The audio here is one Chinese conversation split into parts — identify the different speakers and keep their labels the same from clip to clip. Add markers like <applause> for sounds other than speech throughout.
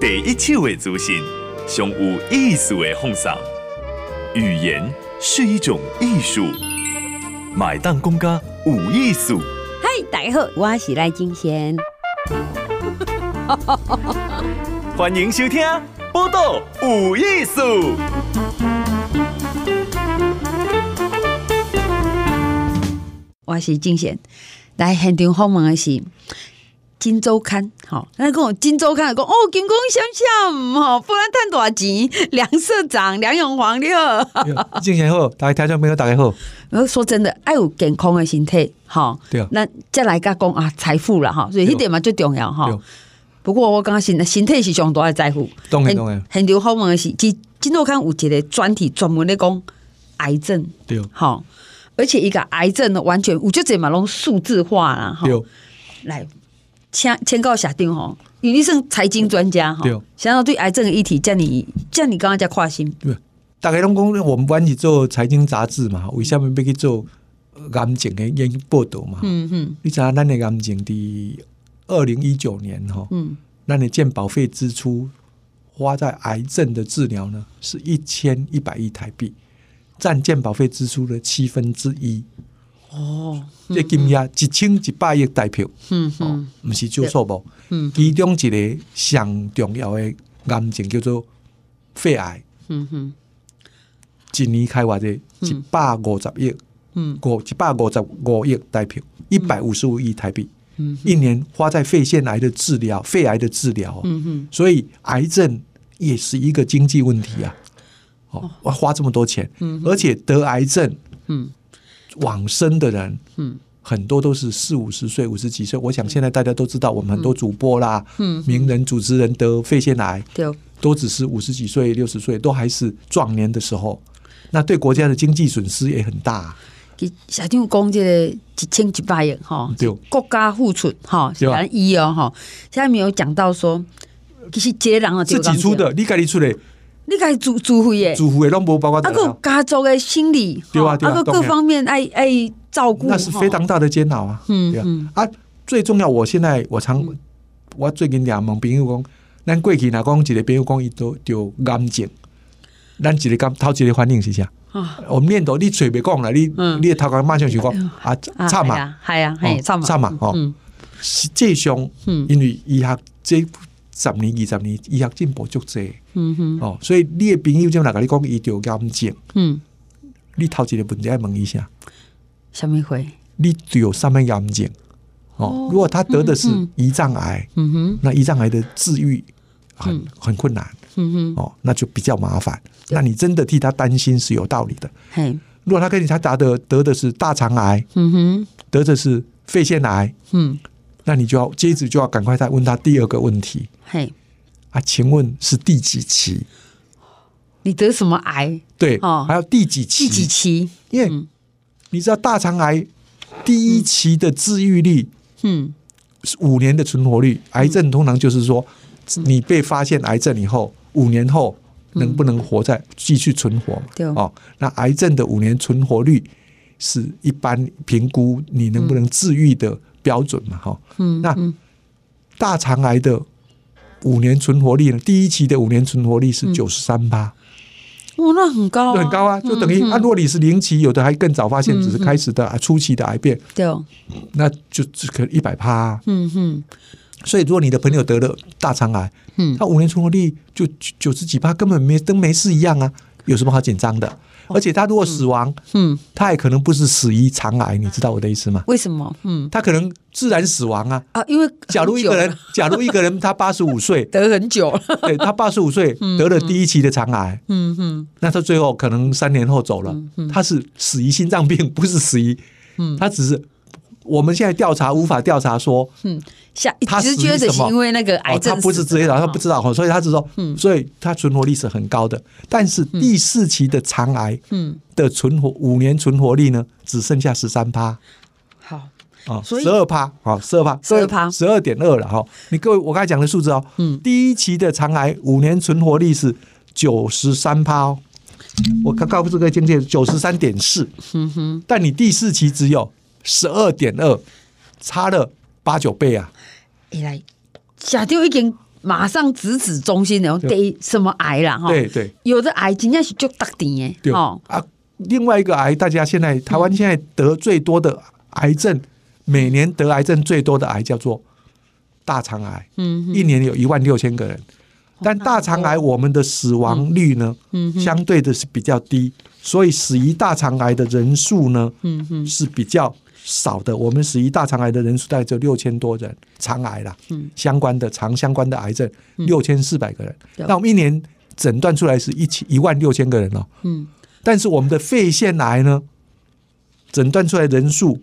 Speaker 1: 第一手的资讯，上有意思的放送。语言是一种艺术，买单公家有艺术。
Speaker 2: 嗨，大家好，我是赖金贤。
Speaker 1: 欢迎收听《报道有艺术》。
Speaker 2: 我是金贤，来现场访问的是。金周刊，好，那跟我金周刊讲哦，金光闪闪，哦，不然赚多少钱？梁社长梁永煌你好，
Speaker 3: 金贤好，大家听众朋友大家好。
Speaker 2: 我说真的，爱有健康的身体，哈，对啊，那再来个讲啊，财富了哈，所以这点嘛最重要哈。不过我刚刚身身体是上多爱在乎，
Speaker 3: 当然当然。
Speaker 2: 很多访问的是，金金周刊有一个专题专门咧讲癌症，
Speaker 3: 对，
Speaker 2: 好，而且一个癌症呢，完全我就这嘛拢数字化啦哈，来。签签告下定吼，因为你是财经专家哈，想要对癌症的议题，叫你叫你刚刚在跨心。
Speaker 3: 对，大概拢讲我们班是做财经杂志嘛，为什么要去做癌症的研究报道嘛？嗯嗯，你知道咱的癌症的二零一九年哈，嗯，咱的健保费支出花在癌症的治疗呢，是一千一百亿台币，占健保费支出的七分之一。哦，这金额一千一百亿台票，嗯嗯，不是少数不？嗯，其中一个上重要的癌症叫做肺癌，嗯哼，一年开发的一百五十亿，嗯，过一百五十五亿台票，一百五十五亿台币，嗯，一年花在肺腺癌的治疗，肺癌的治疗，嗯哼，所以癌症也是一个经济问题啊，哦，我花这么多钱，嗯，而且得癌症，嗯。往生的人，嗯，很多都是四五十岁、五十几岁。我想现在大家都知道，我们很多主播啦，嗯，名人、主持人得肺腺癌，对，都只是五十几岁、六十岁，都还是壮年的时候。那对国家的经济损失也很大。
Speaker 2: 小丁讲这个一千一百亿哈，对，国家付出哈，反正一哦哈，现在没有讲到说，其实接壤的
Speaker 3: 自己出的，你赶紧出来。
Speaker 2: 你该自自费的，
Speaker 3: 自费的拢无包括。
Speaker 2: 啊，个家族的心理，对啊，啊个各方面爱爱照顾，
Speaker 3: 那是非常大的煎熬啊。嗯嗯。啊，最重要，我现在我常我最近两问朋友讲，咱过去哪讲一个朋友讲伊都得癌症，咱一个刚头一个反应是啥？我面头你嘴别讲了，你你头壳马上就讲啊，差嘛，
Speaker 2: 系啊，系差嘛，
Speaker 3: 差嘛，哦，实际上，因为医学这。十年、二十年，医学进步足济，嗯哼，哦，所以你的朋友就来跟你讲，伊得癌症，嗯，你头一个问题要问一下，
Speaker 2: 什么会？
Speaker 3: 你有什么癌症？哦，如果他得的是胰脏癌，嗯哼，那胰脏癌的治愈很很困难，嗯哼，哦，那就比较麻烦。那你真的替他担心是有道理的。嘿，如果他跟你他答的得的是大肠癌，嗯哼，得的是肺腺癌，嗯。那你就要接着就要赶快再问他第二个问题。嘿，啊，请问是第几期？
Speaker 2: 你得什么癌？
Speaker 3: 对，哦，还有第几期？
Speaker 2: 第几期？
Speaker 3: 因为你知道大肠癌第一期的治愈率，嗯，是五年的存活率。癌症通常就是说，你被发现癌症以后，五年后能不能活在继续存活？对哦，那癌症的五年存活率是一般评估你能不能治愈的。标准嘛，哈，嗯，那大肠癌的五年存活率呢？第一期的五年存活率是九十三趴，
Speaker 2: 哇，那很高，
Speaker 3: 很高啊！就等于，啊，如果你是零期，有的还更早发现，只是开始的初期的癌变，对，那就只可一百趴，嗯哼。所以，如果你的朋友得了大肠癌，嗯，他五年存活率就九十几趴，根本没跟没事一样啊，有什么好紧张的？而且他如果死亡，嗯，他也可能不是死于肠癌，你知道我的意思吗？
Speaker 2: 为什么？嗯，
Speaker 3: 他可能自然死亡啊。
Speaker 2: 啊！因为
Speaker 3: 假如一个人，假如一个人他八十五岁 <laughs>
Speaker 2: 得很久。了，<laughs>
Speaker 3: 对，他八十五岁得了第一期的肠癌，嗯。嗯，那他最后可能三年后走了，他是死于心脏病，不是死于，嗯，他只是。我们现在调查无法调查说，嗯，他直觉的是因为那个癌症，他不是直接的，他不知道，所以他只说，嗯，所以他存活率是很高的。但是第四期的肠癌，嗯，的存活五年存活率呢，只剩下十三趴。好。啊，十二趴，好，十二趴，十二趴，十二点二了哈。你各位，我刚才讲的数字哦，嗯，第一期的肠癌五年存活率是九十三趴哦，我刚告诉各位经济九十三点四，但你第四期只有。十二点二，差了八九倍啊！
Speaker 2: 哎来，假掉已经马上直指中心的，得什么癌了哈？
Speaker 3: 对对，
Speaker 2: 有的癌真的是就特定的哦
Speaker 3: 啊。另外一个癌，大家现在台湾现在得最多的癌症，嗯、每年得癌症最多的癌叫做大肠癌，嗯，一年有一万六千个人。但大肠癌我们的死亡率呢，嗯，相对的是比较低，所以死于大肠癌的人数呢，是比较少的。我们死于大肠癌的人数大概只有六千多人，肠癌啦，嗯，相关的肠相关的癌症六千四百个人。那我们一年诊断出来是一千一万六千个人哦，嗯，但是我们的肺腺癌呢，诊断出来人数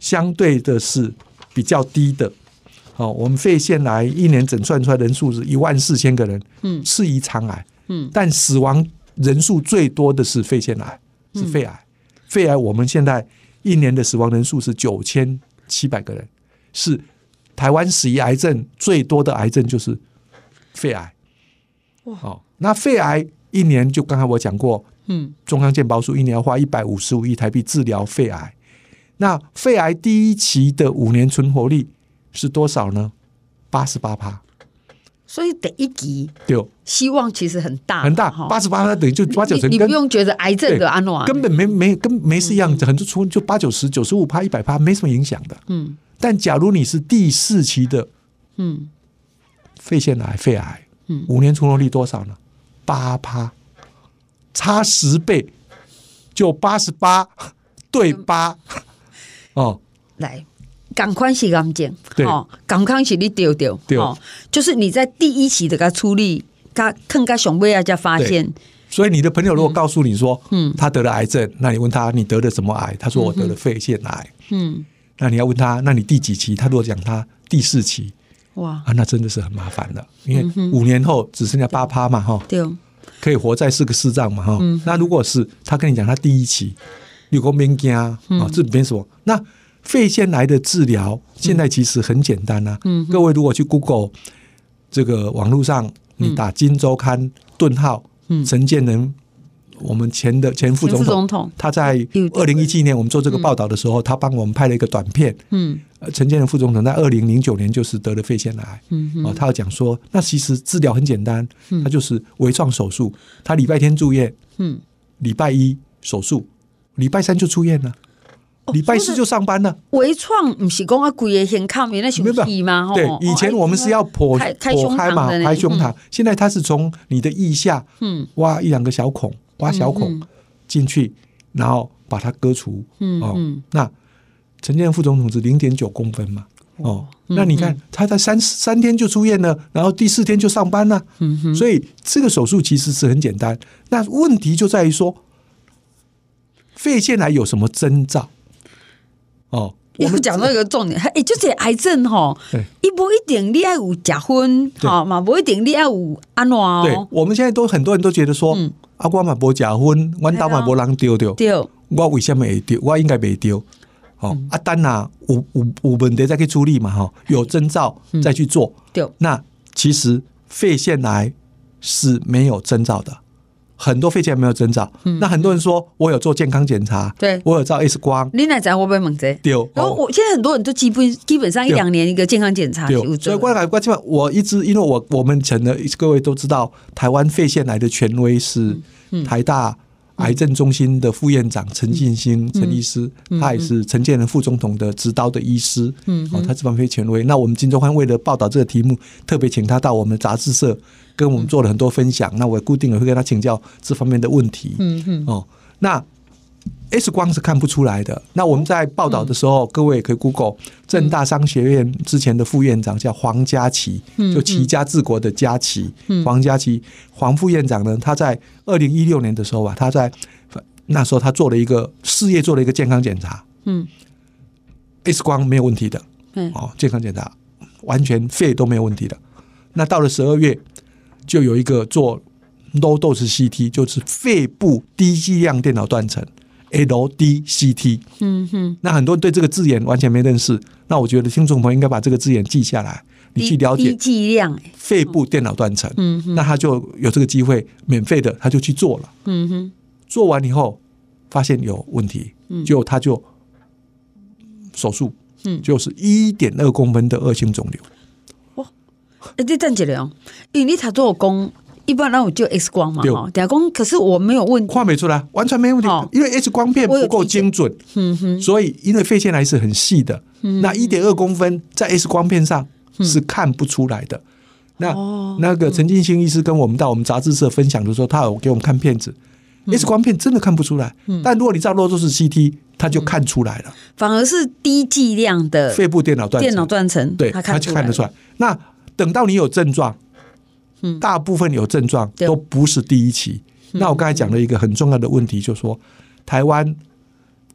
Speaker 3: 相对的是比较低的。哦，我们肺腺癌一年诊断出来人数是一万四千个人，嗯，是于肠癌，嗯，但死亡人数最多的是肺腺癌，是肺癌，肺癌我们现在一年的死亡人数是九千七百个人，是台湾死于癌症最多的癌症就是肺癌，哇，哦，那肺癌一年就刚才我讲过，嗯，中央健保署一年要花一百五十五亿台币治疗肺癌，那肺癌第一期的五年存活率。是多少呢？八十八趴，
Speaker 2: 所以第一集
Speaker 3: 对，
Speaker 2: 希望其实很大
Speaker 3: 很大，八十八趴等于就八九成，
Speaker 2: 你不用觉得癌症的安诺
Speaker 3: 根本没没跟没事一样，很多出就八九十九十五趴一百趴没什么影响的。嗯，但假如你是第四期的，嗯，肺腺癌、肺癌，嗯，五年存活率多少呢？八趴，差十倍，就八十八对八，哦，
Speaker 2: 来。赶快是癌症，哦，赶快是你丢丢，哦，就是你在第一期的个处理，他更加雄伟啊，才发现。
Speaker 3: 所以你的朋友如果告诉你说，嗯，他得了癌症，那你问他你得了什么癌？他说我得了肺腺癌，嗯，那你要问他，那你第几期？他如果讲他第四期，哇，啊，那真的是很麻烦的，因为五年后只剩下八趴嘛，哈，对，可以活在四个视障嘛，哈，那如果是他跟你讲他第一期，有个免惊啊，这没什么，那。肺腺癌的治疗现在其实很简单呐、啊。嗯，各位如果去 Google 这个网络上，你打《金周刊》顿号，陈建仁，我们前的前副总统，他在二零一七年我们做这个报道的时候，他帮我们拍了一个短片。嗯，陈建仁副总统在二零零九年就是得了肺腺癌。嗯，哦，他要讲说，那其实治疗很简单，他就是微创手术，他礼拜天住院，嗯，礼拜一手术，礼拜三就出院了。礼拜四就上班了。微
Speaker 2: 创不是讲啊，贵的先看原来是皮吗？
Speaker 3: 对，以前我们是要剖剖开嘛，开胸膛。现在他是从你的腋下，嗯，挖一两个小孔，挖小孔进去，然后把它割除。哦，那陈建副总统是零点九公分嘛？哦，那你看他在三三天就出院了，然后第四天就上班了。嗯，所以这个手术其实是很简单。那问题就在于说，肺腺癌有什么征兆？哦，<laughs>
Speaker 2: 我们讲到一个重点，哎，就是癌症哈，一不一定你爱有假婚，好嘛，不一定你爱有安诺哦。
Speaker 3: 对，我们现在都很多人都觉得说，阿光嘛不假婚，我倒嘛不人丢丢，我为什么会丢？我应该没丢。好，阿丹呐，有有有问题再去处理嘛，哈，有征兆再去做。对，那其实肺腺癌是没有征兆的。很多肺腺癌没有征兆，那很多人说我有做健康检查，对。我有照 X 光，
Speaker 2: 你来讲我不会猛贼丢。然后我现在很多人都基本基本上一两年一个健康检查，
Speaker 3: 所以关来关键我一直因为我我们成的各位都知道，台湾肺腺癌的权威是台大癌症中心的副院长陈进兴陈医师，他也是陈建仁副总统的执刀的医师，哦，他这方面权威。那我们金周刊为了报道这个题目，特别请他到我们杂志社。跟我们做了很多分享，那我也固定也会跟他请教这方面的问题。嗯嗯哦，那 X 光是看不出来的。那我们在报道的时候，各位也可以 Google 正大商学院之前的副院长叫黄家祺，就齐家治国的家琪。黄家琪黄副院长呢，他在二零一六年的时候吧，他在那时候他做了一个事业做了一个健康检查。嗯，X 光没有问题的。嗯，哦，健康检查完全肺都没有问题的。那到了十二月。就有一个做 low dose CT，就是肺部低剂量电脑断层 LDCT。嗯哼，那很多人对这个字眼完全没认识。那我觉得听众朋友应该把这个字眼记下来，你去了解
Speaker 2: 低剂量
Speaker 3: 肺部电脑断层。嗯哼，那他就有这个机会免费的，他就去做了。嗯哼，做完以后发现有问题，就他就手术，嗯，就是一点二公分的恶性肿瘤。
Speaker 2: 哎，这站起来哦，因为你他做工，一般那我就 X 光嘛，哈，打工，可是我没有问题，
Speaker 3: 画没出来，完全没问题，因为 X 光片不够精准，嗯哼，所以因为肺腺癌是很细的，那一点二公分在 X 光片上是看不出来的。那那个陈进兴医师跟我们到我们杂志社分享的时候，他有给我们看片子。X 光片真的看不出来，嗯、但如果你照 low dose CT，他就看出来了。
Speaker 2: 反而是低剂量的
Speaker 3: 肺部电脑断层，电
Speaker 2: 脑断层，
Speaker 3: 对，它看得出来。那等到你有症状，嗯，大部分有症状都不是第一期。嗯、那我刚才讲了一个很重要的问题，就是说台湾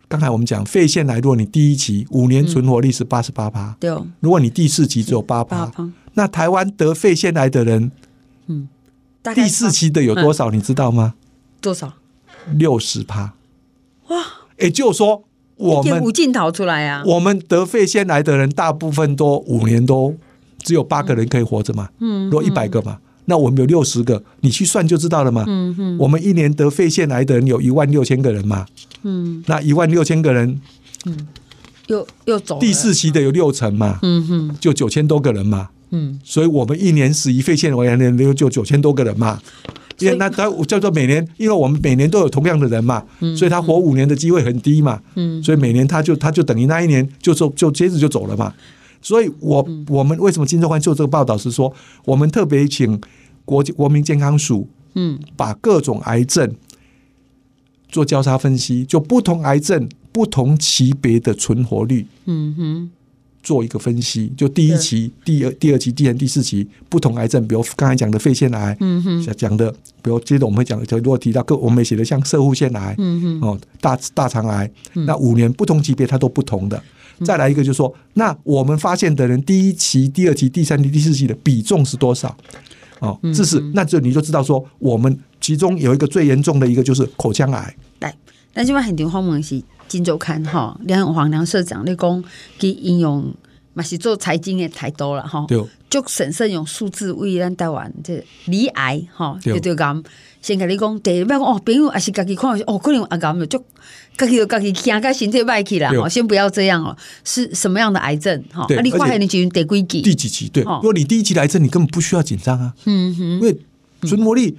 Speaker 3: 刚才我们讲肺腺癌，如果你第一期五年存活率是八十八趴，对，如果你第四期只有八趴，那台湾得肺腺癌的人，嗯，第四期的有多少？你知道吗？
Speaker 2: 多少？
Speaker 3: 六十趴，
Speaker 2: 哇！
Speaker 3: 也就是说，我们
Speaker 2: 无尽逃出来啊。
Speaker 3: 我们得肺腺癌的人，大部分都五年都只有八个人可以活着嘛。嗯，如果一百个嘛，那我们有六十个，你去算就知道了嘛。嗯嗯，我们一年得肺腺癌的人有一万六千个人嘛。嗯，那一万六千个人，
Speaker 2: 嗯，又又走
Speaker 3: 第四期的有六成嘛。嗯哼，就九千多个人嘛。嗯，所以我们一年死于肺腺癌的人就就九千多个人嘛。因为那他叫做每年，因为我们每年都有同样的人嘛，所以他活五年的机会很低嘛，所以每年他就他就等于那一年就走就接着就走了嘛。所以我我们为什么金周刊做这个报道是说，我们特别请国国民健康署，嗯，把各种癌症做交叉分析，就不同癌症不同级别的存活率，嗯哼。做一个分析，就第一期、第二、第二期、第三、第四期不同癌症，比如刚才讲的肺腺癌，嗯哼，讲的，比如接着我们会讲，就如果提到各，我们也写的像射护腺癌，嗯哼，哦，大大肠癌，那五年不同级别它都不同的。再来一个就是说，那我们发现的人第一期、第二期、第三期、第四期的比重是多少？哦，这是，那就你就知道说，我们其中有一个最严重的一个就是口腔癌。
Speaker 2: 对，那这边很多方面是。今周刊哈，梁永煌梁社长你讲，佮应用嘛是做财经的太多了哈，就审慎用数字为咱台湾这离癌哈，就就咁先跟你讲，第一讲哦，朋友也是家己看哦，可能有癌就就家己就家己惊甲身体歹去了，先不要这样哦，是什么样的癌症哈？啊，你发现你几第几期？
Speaker 3: 第几期？对，如果你第一期的癌症，你根本不需要紧张啊，嗯哼，因为存活力，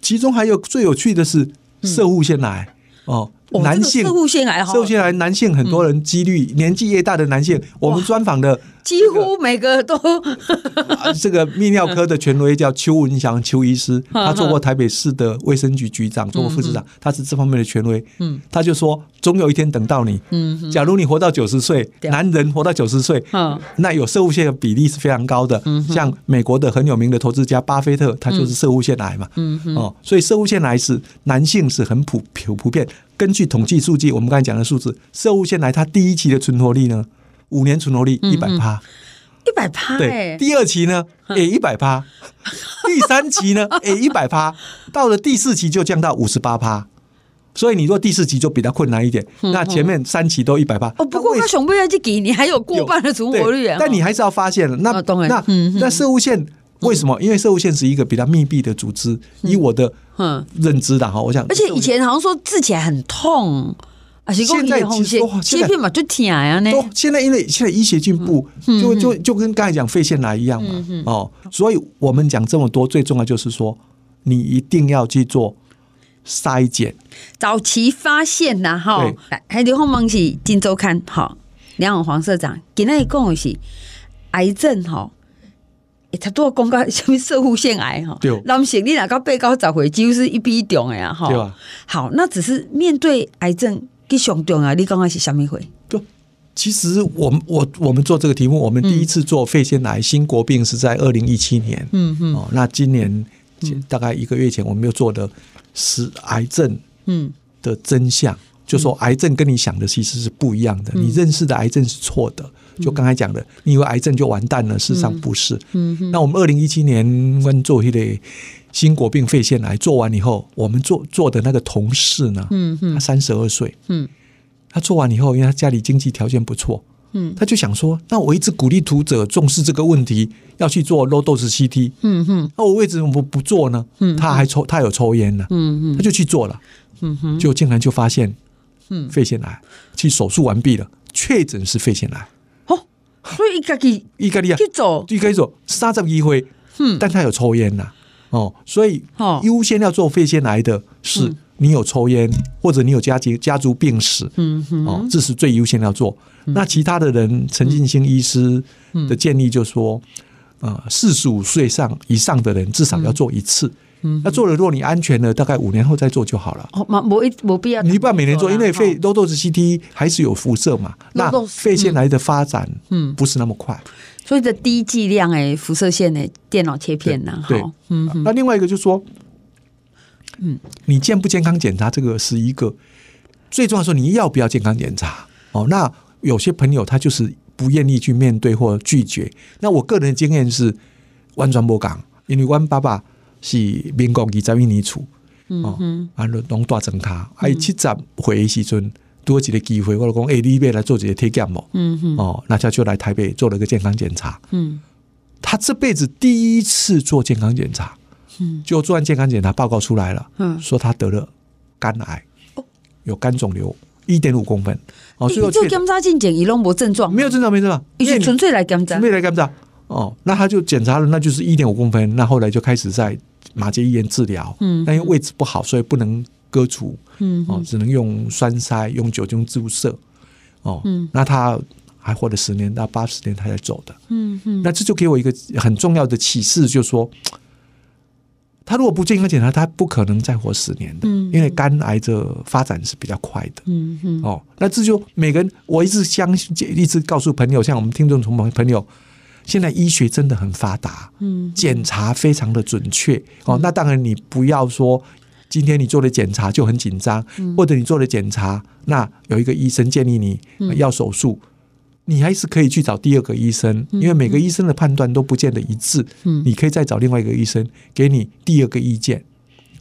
Speaker 3: 其中还有最有趣的是色物腺癌哦。男性色
Speaker 2: 物腺癌，
Speaker 3: 色物腺癌男性很多人几率年纪越大的男性，我们专访的
Speaker 2: 几乎每个都。
Speaker 3: 这个泌尿科的权威叫邱文祥邱医师，<laughs> 他做过台北市的卫生局局长，做过副市长，他是这方面的权威。嗯，他就说，总有一天等到你。嗯，假如你活到九十岁，男人活到九十岁，那有射物腺的比例是非常高的。像美国的很有名的投资家巴菲特，他就是射物腺癌嘛。嗯哦，所以射物腺癌是男性是很普普普遍。根据统计数据，我们刚才讲的数字，射物腺癌它第一期的存活率呢，五年存活率一百趴，
Speaker 2: 一百趴。
Speaker 3: 对，第二期呢 <laughs> 也一百趴，第三期呢也一百趴，到了第四期就降到五十八趴。所以你说第四期就比较困难一点，那前面三期都一百趴。
Speaker 2: 哦，不过他熊不要去给你还有过半的存活率啊。
Speaker 3: 但你还是要发现了，那那那摄护线。为什么？因为社护线是一个比较密闭的组织，以我的认知的哈，我想。
Speaker 2: 而且以前好像说治起来很痛，现在其实切片嘛就疼啊呢。
Speaker 3: 现在因为现在医学进步，就就就跟刚才讲肺腺癌一样嘛，哦，所以我们讲这么多，最重要就是说，你一定要去做筛检，
Speaker 2: 早期发现呐哈。来，还有后面是《金周刊》哈，梁永黄社长今天讲的是癌症哈。他都要公告什么射护腺癌哈，男性你哪个被告找回几乎是一比一重的呀哈。好，那只是面对癌症最上重啊，你刚刚是什么会？
Speaker 3: 就其实我们我我们做这个题目，我们第一次做肺腺癌新国病是在二零一七年，嗯嗯，哦，那今年大概一个月前，我们又做的是癌症嗯。的真相，就说癌症跟你想的其实是不一样的，你认识的癌症是错的。就刚才讲的，你以为癌症就完蛋了，事实上不是。嗯嗯、那我们二零一七年问做一类新国病肺腺癌做完以后，我们做做的那个同事呢，嗯嗯、他三十二岁，嗯、他做完以后，因为他家里经济条件不错，嗯、他就想说，那我一直鼓励读者重视这个问题，要去做 low dose CT，嗯哼、那我为什么不不做呢？嗯、他还抽，他有抽烟呢，嗯嗯、他就去做了，嗯哼、就竟然就发现，肺腺癌，去手术完毕了，确诊是肺腺癌。
Speaker 2: 所以一家己，
Speaker 3: 一家己啊，去做，去做，三十二岁
Speaker 2: 嗯，
Speaker 3: 但他有抽烟呐，哦，所以
Speaker 2: 哦。
Speaker 3: 优先要做肺腺癌的是你有抽烟，或者你有家族家族病史，
Speaker 2: 嗯哼，
Speaker 3: 哦，这是最优先要做。那其他的人，陈进兴医师的建议就是说，呃，四十五岁上以上的人至少要做一次。那做了，如果你安全了，大概五年后再做就好了。
Speaker 2: 哦，没，没没必要。
Speaker 3: 你不要每年做，因为肺
Speaker 2: 哦
Speaker 3: low dose CT 还是有辐射嘛。那肺腺癌的发展，嗯，不是那么快。
Speaker 2: 所以这低剂量诶，辐射线诶电脑切片呐，
Speaker 3: 对，
Speaker 2: 哈，嗯
Speaker 3: 那另外一个就是说，嗯，你健不健康检查这个是一个最重要的，说你要不要健康检查？哦，那有些朋友他就是不愿意去面对或拒绝。那我个人的经验是完全不讲，因为弯爸爸。是民国二十一年厝，哦，啊，拢大整卡，哎，七十岁的时阵多一个机会，我就讲，哎，你要来做一个体检哦，嗯嗯，哦，那他就来台北做了个健康检查，嗯，他这辈子第一次做健康检查，嗯，就做完健康检查报告出来了，嗯，说他得了肝癌，哦。有肝肿瘤一点五公分，哦，所以
Speaker 2: 做检查进检，伊拢无症状，
Speaker 3: 没有症状，没症状，
Speaker 2: 伊是纯粹来检查，
Speaker 3: 纯粹来检查。哦，那他就检查了，那就是一点五公分。那后来就开始在马偕医院治疗。嗯，但因为位置不好，所以不能割除。嗯，哦，只能用栓塞，用酒精注射。哦，嗯，那他还活了十年到八十年，他才走的。嗯嗯，那这就给我一个很重要的启示，就是说，<tsk> 他如果不健康检查，他不可能再活十年的。嗯，因为肝癌的发展是比较快的。嗯嗯，哦，那这就每个人，我一直相信，一直告诉朋友，像我们听众同朋朋友。现在医学真的很发达，嗯，检查非常的准确哦。那当然，你不要说今天你做的检查就很紧张，或者你做的检查，那有一个医生建议你要手术，你还是可以去找第二个医生，因为每个医生的判断都不见得一致，嗯，你可以再找另外一个医生给你第二个意见，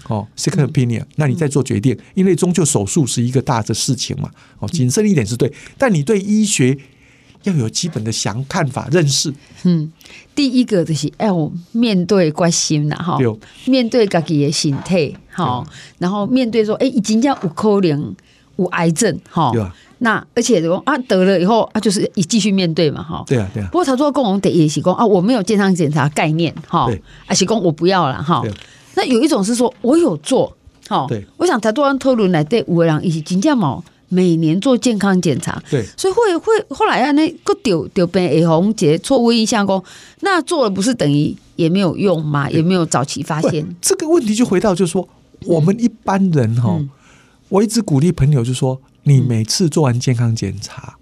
Speaker 3: 哦，second opinion，那你再做决定，因为终究手术是一个大的事情嘛，哦，谨慎一点是对，但你对医学。要有基本的想看法、认识。
Speaker 2: 嗯，第一个就是要面对关心呐，哈，面对自己的身体，哈，然后面对说，哎，已经叫有可能有癌症，哈，那而且说啊得了以后啊，就是你继续面对嘛，哈，
Speaker 3: 对啊，对啊。
Speaker 2: 不过他说跟我们得也是讲啊，我没有健康检查概念，哈，啊是讲我不要了，哈。那有一种是说我有做，哈，对，我想台多安讨论来对五个人一起金价毛。每年做健康检查，
Speaker 3: 对，
Speaker 2: 所以会会后来啊，那个丢丢被红结错误印象，工那做了不是等于也没有用吗？也没有早期发现。
Speaker 3: 这个问题就回到就是说，我们一般人哈，嗯、我一直鼓励朋友就说，你每次做完健康检查，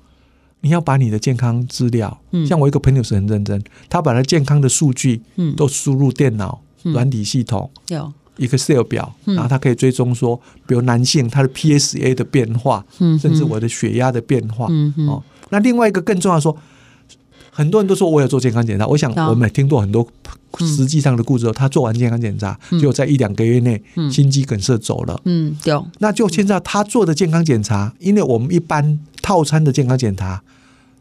Speaker 3: 你要把你的健康资料，嗯、像我一个朋友是很认真，他把他健康的数据都输入电脑软体系统，有。一个 Excel 表，然后他可以追踪说，比如男性他的 PSA 的变化，甚至我的血压的变化。哦，那另外一个更重要说，很多人都说我有做健康检查，我想我们也听过很多实际上的故事，他做完健康检查，就在一两个月内心肌梗塞走了。嗯，有。那就现在他做的健康检查，因为我们一般套餐的健康检查。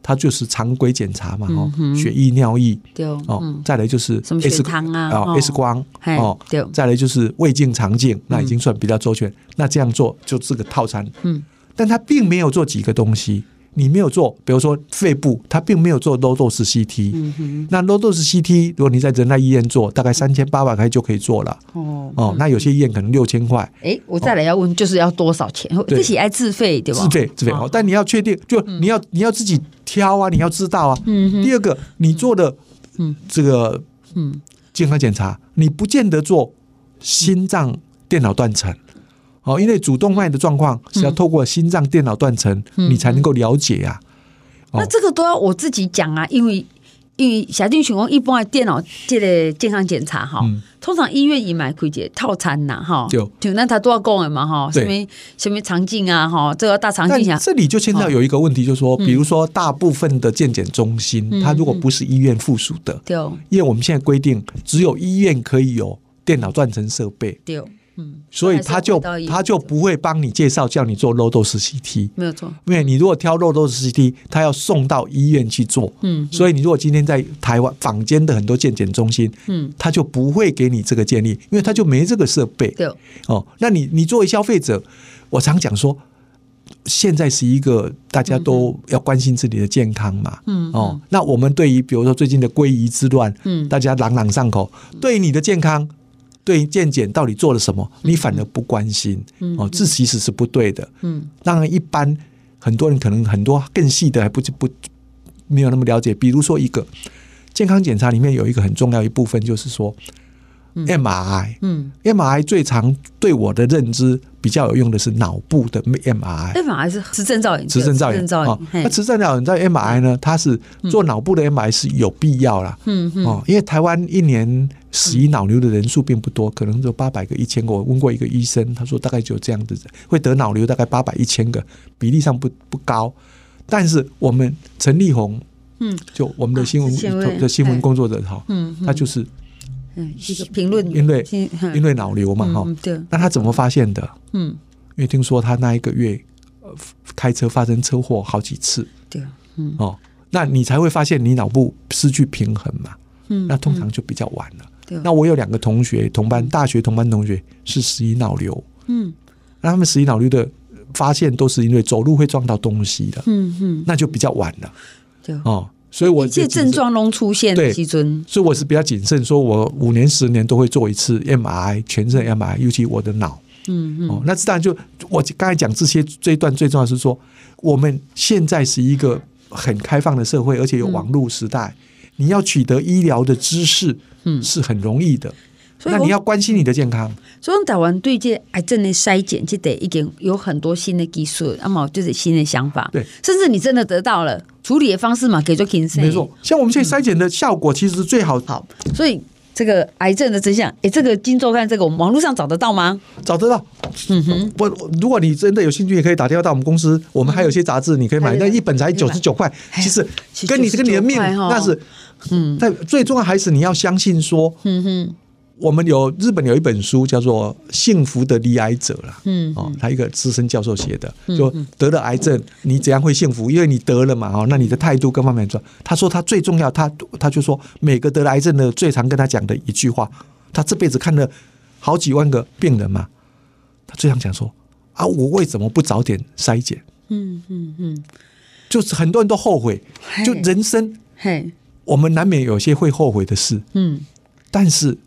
Speaker 3: 它就是常规检查嘛，哦，血液、尿液，哦，再来就是什么血糖啊，X 光，哦，再来就是胃镜、肠镜，那已经算比较周全。那这样做就这个套餐，嗯，但他并没有做几个东西。你没有做，比如说肺部，它并没有做 low dose CT。嗯。那 low dose CT，如果你在仁爱医院做，大概三千八百块就可以做了。哦哦，那有些医院可能六千块。哎，
Speaker 2: 我再来要问，就是要多少钱？自己爱自费对吧？
Speaker 3: 自费自费哦，但你要确定，就你要你要自己挑啊，你要知道啊。嗯。第二个，你做的嗯这个嗯健康检查，你不见得做心脏电脑断层。哦，因为主动脉的状况是要透过心脏电脑断层，你才能够了解呀。
Speaker 2: 那这个都要我自己讲啊，因为因为小丁询问一般的电脑这个健康检查哈，通常医院已买亏捷套餐呐哈，就就那他都要讲的嘛哈，什么什么肠镜啊哈，这个大肠镜啊。
Speaker 3: 这里就牵到有一个问题，就是说，比如说大部分的健检中心，它如果不是医院附属的，对，因为我们现在规定只有医院可以有电脑断层设备，对。嗯，所以他就他就不会帮你介绍叫你做 low dose CT，
Speaker 2: 没有错。
Speaker 3: 因为你如果挑 low dose CT，他要送到医院去做。嗯，所以你如果今天在台湾坊间的很多健检中心，嗯，他就不会给你这个建议，因为他就没这个设备。对，哦，那你你作为消费者，我常讲说，现在是一个大家都要关心自己的健康嘛，
Speaker 2: 嗯，
Speaker 3: 哦，那我们对于比如说最近的归遗之乱，
Speaker 2: 嗯。
Speaker 3: 大家朗朗上口，对于你的健康，对于健检到底做了什么，你反而不关心，哦，这其实是不对的，
Speaker 2: 嗯，
Speaker 3: 当然一般很多人可能很多更细的还不不没有那么了解，比如说一个健康检查里面有一个很重要一部分就是说。MRI，
Speaker 2: 嗯
Speaker 3: ，MRI 最常对我的认知比较有用的是脑部的 MRI，
Speaker 2: 那反而是磁振造影，
Speaker 3: 磁振造影，哦，那磁振造影在 MRI 呢，它是做脑部的 MRI 是有必要啦，
Speaker 2: 嗯嗯，
Speaker 3: 哦，因为台湾一年死于脑瘤的人数并不多，可能有八百个、一千个。我问过一个医生，他说大概只有这样子，会得脑瘤大概八百、一千个，比例上不不高。但是我们陈立红，嗯，就我们的新闻的新闻工作者哈，嗯，他就是。
Speaker 2: 嗯，一个评论，
Speaker 3: 因为因为脑瘤嘛，哈、嗯，对。那他怎么发现的？嗯，因为听说他那一个月，呃，开车发生车祸好几次，
Speaker 2: 对，嗯，
Speaker 3: 哦，那你才会发现你脑部失去平衡嘛，嗯，那通常就比较晚了。那我有两个同学，同班大学同班同学是十一脑瘤，嗯，那他们十一脑瘤的发现都是因为走路会撞到东西的，嗯嗯，那就比较晚了，对，哦。所以我
Speaker 2: 这症状都出现，
Speaker 3: 对，所以我是比较谨慎，说我五年十年都会做一次 MRI，全身 MRI，尤其我的脑。嗯嗯。哦，那当然就我刚才讲这些这一段最重要是说，我们现在是一个很开放的社会，而且有网络时代，你要取得医疗的知识，嗯，是很容易的。那你要关心你的健康。
Speaker 2: 所以台湾对这癌症的筛检，就得一点有很多新的技术，那么就是新的想法。
Speaker 3: 对，
Speaker 2: 甚至你真的得到了处理的方式嘛，给做轻松。
Speaker 3: 没错，像我们现在筛检的效果其实是最好。
Speaker 2: 好，所以这个癌症的真相，哎，这个金周刊这个我们网络上找得到吗？
Speaker 3: 找得到。嗯哼，我如果你真的有兴趣，也可以打电话到我们公司，我们还有些杂志你可以买，那一本才九十九块。其实跟你跟你的命，那是嗯，但最重要还是你要相信说，嗯哼。我们有日本有一本书叫做《幸福的罹癌者》了，嗯，哦，他一个资深教授写的，说得了癌症，你怎样会幸福？因为你得了嘛，哦，那你的态度各方面说。他说他最重要，他他就说每个得了癌症的最常跟他讲的一句话，他这辈子看了好几万个病人嘛，他最常讲说啊，我为什么不早点筛检？嗯嗯嗯，就是很多人都后悔，就人生，嘿，我们难免有些会后悔的事，嗯，但是。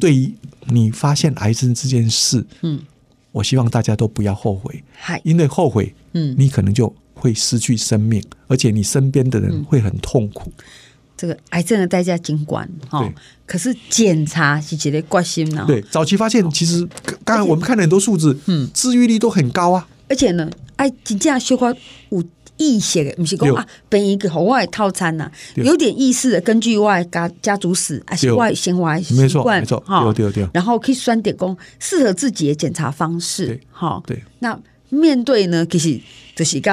Speaker 3: 对于你发现癌症这件事，嗯，我希望大家都不要后悔，因为后悔，嗯，你可能就会失去生命，而且你身边的人会很痛苦。
Speaker 2: 这个癌症的代价尽管哈，可是检查是觉得关心呢。
Speaker 3: 对，早期发现其实刚才我们看了很多数字，嗯，治愈率都很高啊。
Speaker 2: 而且呢，哎，真正小可有。意识的，不是讲啊，变一个和我的套餐呐、啊，有点意识的，根据我的家家族史，还是我的生活习惯，
Speaker 3: 没错，没错，
Speaker 2: 然后可以选点工适合自己的检查方式，哈，
Speaker 3: 对。
Speaker 2: 那面对呢，其实就是跟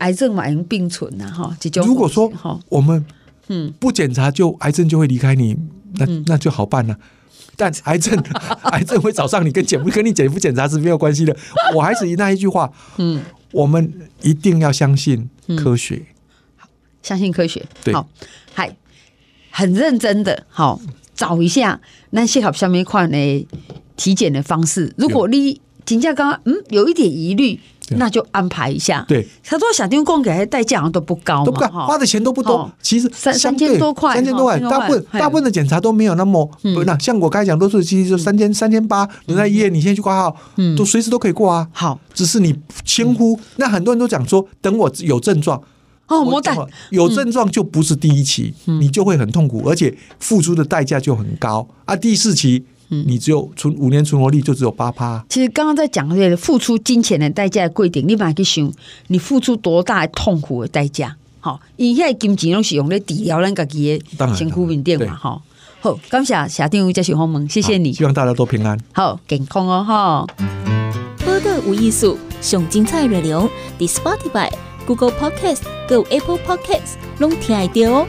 Speaker 2: 癌症嘛，并存呐，哈，
Speaker 3: 如果说我们嗯。不检查就癌症就会离开你，那那就好办了。但癌症 <laughs> <laughs> 癌症会找上你，跟检不跟你检不检查是没有关系的。我还是以那一句话，嗯。我们一定要相信科学，
Speaker 2: 好，相信科学，对，好，还很认真的，好，找一下那些好下面款的体检的方式。如果你请假刚刚嗯有一点疑虑，那就安排一下。
Speaker 3: 对，
Speaker 2: 他说小丁公给的代价都不高，
Speaker 3: 都不高，花的钱都不多。其实
Speaker 2: 三三千多块，
Speaker 3: 三千多块，大部分大部分的检查都没有那么，那像我刚才讲，都是其实就三千三千八。你在医院，你先去挂号，嗯，都随时都可以过啊。
Speaker 2: 好，
Speaker 3: 只是你轻忽。那很多人都讲说，等我有症状
Speaker 2: 哦，没带
Speaker 3: 有症状就不是第一期，你就会很痛苦，而且付出的代价就很高啊。第四期。嗯，你只有存五年存活率就只有八趴。
Speaker 2: 其实刚刚在讲的付出金钱的代价的规定，你把它去想，你付出多大的痛苦的代价？好，因为金钱拢是用来治疗咱家己的辛苦面点嘛，哈。好，感谢社长这些访问，谢谢你。
Speaker 3: 希望大家都平安，
Speaker 2: 好健康哦，哈。
Speaker 4: 播个无艺术，上精彩内容，The Spotify、Google Podcast、Go Apple Podcasts，拢听得到哦。